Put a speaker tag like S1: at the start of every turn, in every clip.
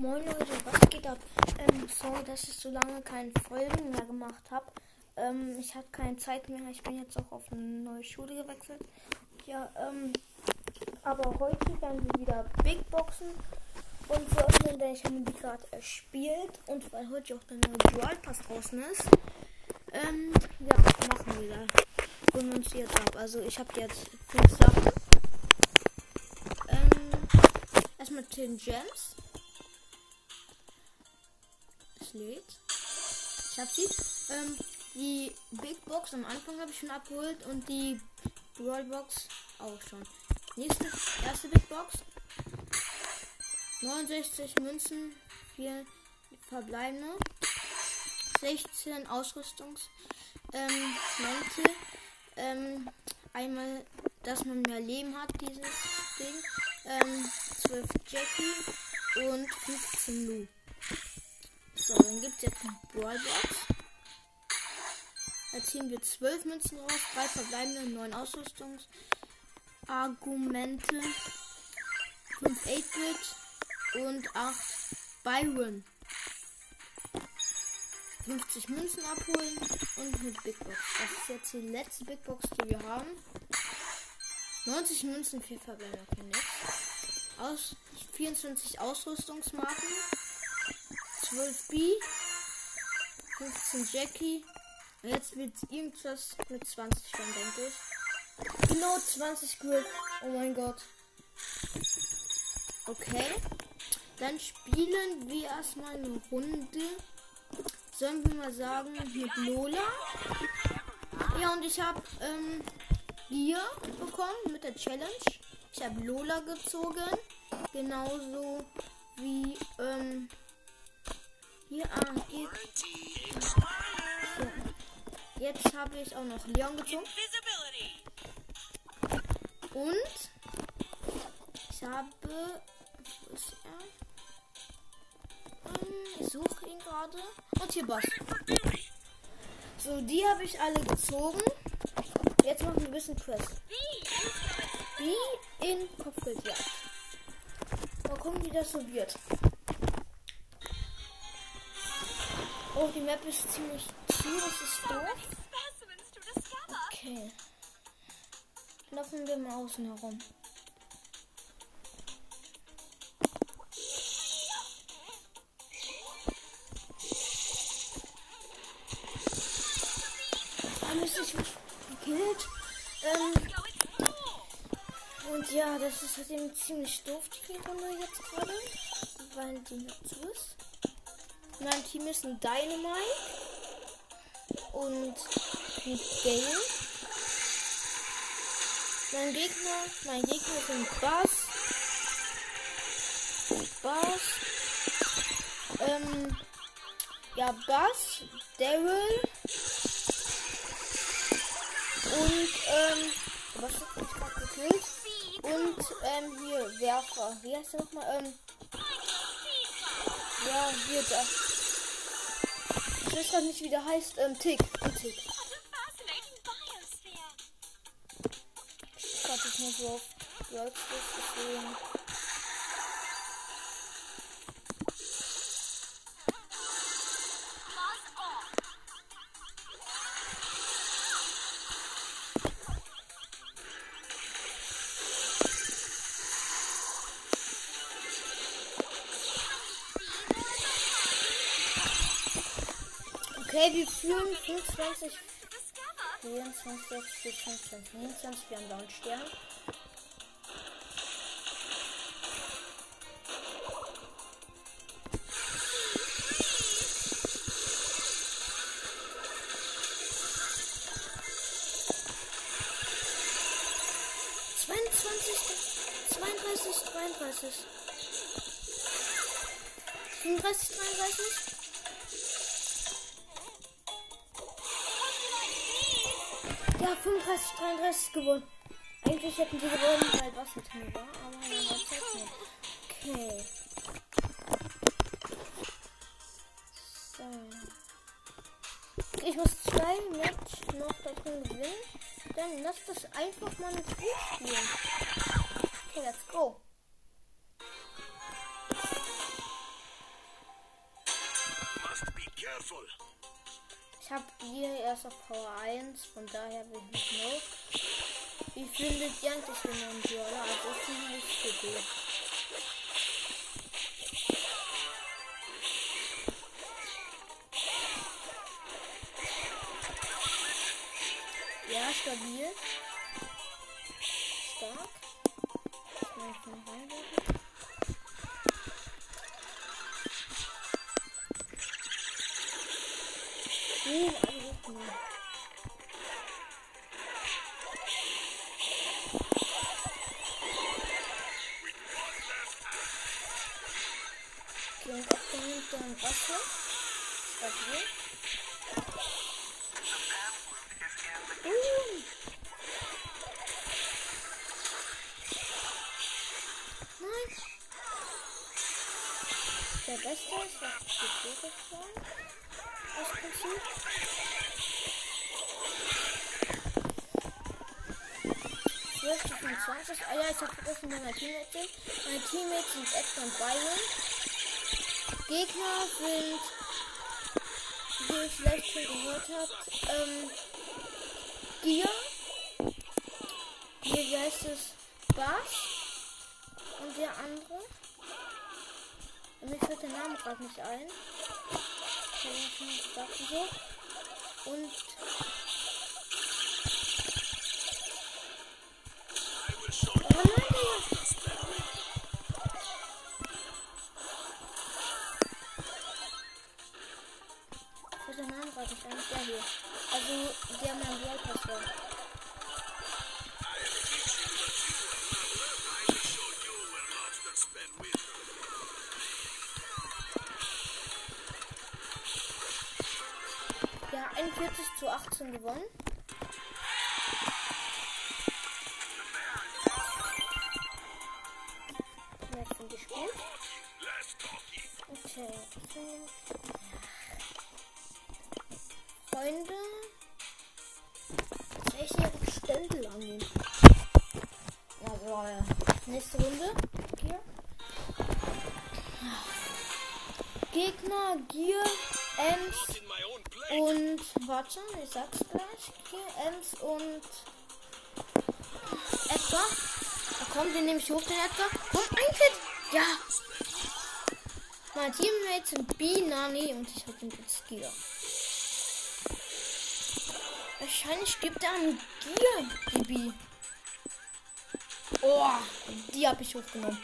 S1: Moin Leute, was geht ab? Ähm, sorry, dass ich so lange keine Folgen mehr gemacht habe. Ähm, ich hatte keine Zeit mehr. Ich bin jetzt auch auf eine neue Schule gewechselt. Ja, ähm, aber heute werden wir wieder Big Boxen und für öffnen, denn ich habe die gerade erspielt und weil heute auch der neue Brawl Pass draußen ist. Ähm, ja, machen wir da. Holen uns jetzt ab. Also ich habe jetzt fünf Sachen. Ähm, erstmal 10 Gems lädt. Ich habe sie. Ähm, die Big Box am Anfang habe ich schon abgeholt und die Brawl Box auch schon. Nächste, erste Big Box. 69 Münzen, 4 verbleibende, 16 Ausrüstungs ähm, ähm, einmal, dass man mehr Leben hat, dieses Ding, ähm, 12 Jackie und 15 Lu. So, dann gibt es jetzt noch Brawlbox. Da ziehen wir 12 Münzen raus, 3 verbleibende, 9 Ausrüstungsargumente, 5 8-Bit und 8 Byron. 50 Münzen abholen und eine Big Box. Das ist jetzt die letzte Big Box, die wir haben. 90 Münzen, 4 verbleibende, okay, nix. Aus 24 Ausrüstungsmarken. 12 B, 15 Jackie. Jetzt wird irgendwas mit 20 schon, denke ich. Genau 20 Grip. Oh mein Gott. Okay. Dann spielen wir erstmal eine Runde. Sollen wir mal sagen, mit Lola. Ja, und ich habe ähm, Gier bekommen mit der Challenge. Ich habe Lola gezogen. Genauso wie ähm, hier, ah, hier. So. Jetzt habe ich auch noch Leon gezogen. Und ich habe. Wo ist er? Ähm, ich suche ihn gerade. Und hier Boss. So, die habe ich alle gezogen. Jetzt machen wir ein bisschen Quest. Wie in Kopfgeldjagd. Mal gucken, wie das so wird. Oh, die Map ist ziemlich tief, das ist doof. Okay. Laufen wir mal außen herum. Gekillt. Ähm, und ja, das ist halt eben ziemlich doof, die Runde jetzt gerade. Weil die Map zu ist. Mein Team ist ein Dynamite und ein Gale. Mein Gegner, mein Gegner ist ein Bass. Bass. Ähm, ja, Bass, Daryl. Und, ähm, was hat mich gerade gekillt? Und, ähm, hier, Werfer. Wie heißt der nochmal? Ähm, ja, hier, da. Ich weiß gerade nicht, wie der heißt. Ähm, Tick. Tick. Ich gerade nicht so auf Words deswegen. Führen 25, 24, 25, 29. Wir haben da einen Stern. Zweiundzwanzig, 32, 33, 35, 33. Ja, 35, 33 gewonnen. Eigentlich hätten sie gewonnen, weil was mit mir war, aber dann war es nicht. Okay. So. Ich muss zwei Match noch davon gewinnen. Dann lass das einfach mal ein Spiel spielen. Okay, let's go. Ich habe hier erst auf Power 1, von daher will ich nicht noch. Wie findet ihr eigentlich den neuen Brawler? Also ist sie nicht gut. Ja, stabil. Stark. Und dahinter ein Wasser. Stabil. Uh. Nein. Der Beste ist, was die Tore fahren. Aus Prinzip. Zwölf zu 25. Ah ja, ich habe vergessen, meine Teammates sind. Meine Teammates sind Edgar und Byron. Gegner sind, wie ihr vielleicht schon gehört habt, ähm, Gier. Hier, heißt es? Bass. Und der andere. Und mir fällt der Name gerade nicht ein. Und. 40 zu 18 gewonnen. Ja, finde ich gut. Okay. Freunde. Ich hier auf Stempel angehen. Jawohl. Äh, nächste Runde. Gier. Gegner, Gier, Ems und warte, ich sag's gleich. Gier, Ems und Edgar. Da kommt, den nehme hoch, den Edgar. Komm, ein Hit. Ja. Meine Teammates sind B, Nani und ich habe den jetzt Gier. Wahrscheinlich gibt er einen Gier, B. Oh, die habe ich hochgenommen.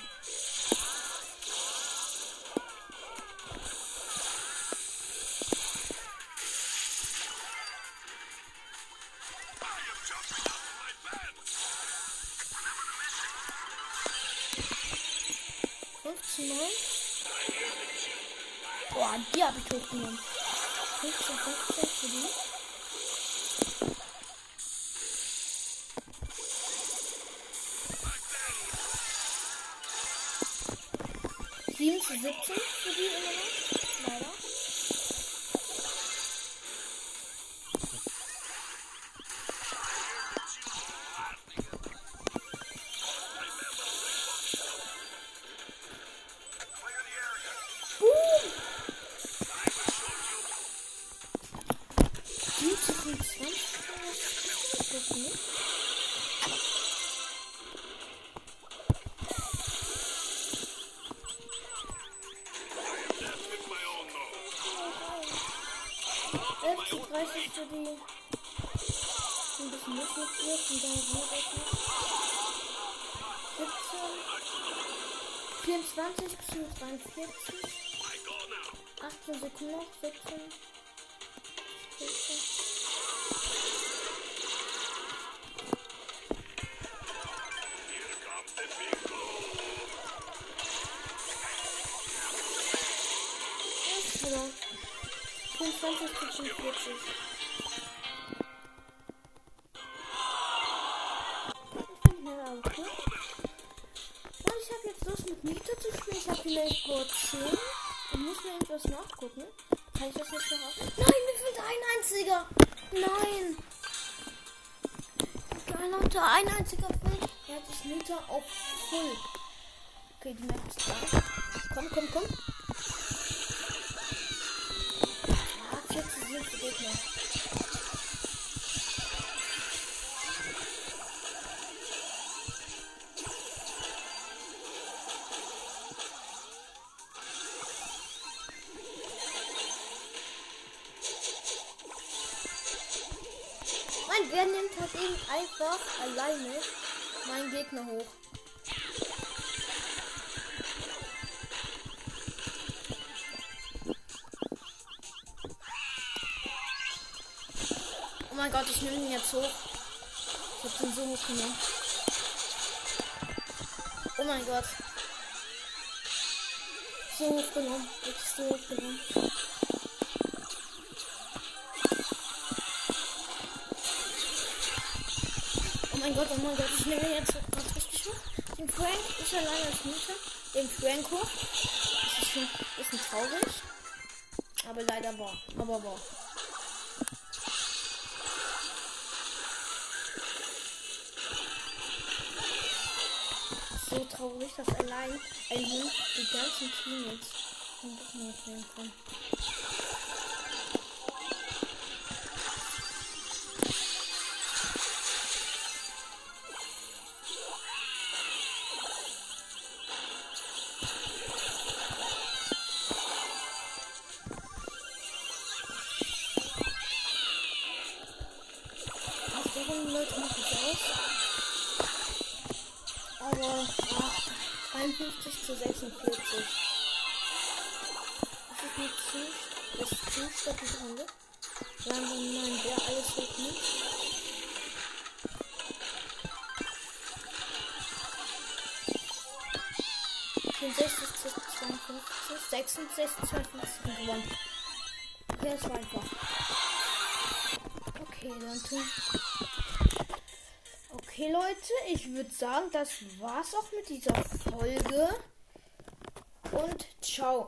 S1: Fünfzehn Mal. Boah, die habe ich hochgenommen. 15, 15 für die. Sieben zu 17 für die immer noch. Leider. 30 für die. Ein bisschen Musik wird und dann wird es noch. 17. 24 zu 43. 18 Sekunden noch. 17. 14. 25 zu 45. Ich bin schneller am Kurs. Und ich habe jetzt Lust mit Nita zu spielen. Ich habe vielleicht Power 10. Ich muss mir etwas nachgucken. Kann ich das jetzt noch auf? Nein, mir fehlt ein einziger. Nein. Leute, ein einziger fehlt. Jetzt ist Nita auf Full. Okay, die Map ist da. Komm, komm, komm. Wer nimmt halt eben einfach alleine meinen Gegner hoch? Oh mein Gott, ich nehme ihn jetzt hoch. Ich hab den so hochgenommen. Oh mein Gott. So hochgenommen. Wirklich so hochgenommen. Gott, oh mein Gott, ich nehme jetzt gerade richtig hoch. Den Frank ist alleine als Mutter. Den Frank hoch. Das ist ein bisschen traurig. Aber leider wahr. Aber wahr. So traurig, dass allein ein Hund die ganzen Teammates nicht nehmen kann. Leute machen es aus? Aber ah, 53 zu 46. Das ist nicht zu, das ist zu stattliche Runde. Langsam nein, der alles wegnimmt. zu 52, 66, 52 gewonnen. Okay, war einfach. Okay, dann tun. Okay, Leute, ich würde sagen, das war's auch mit dieser Folge. Und ciao.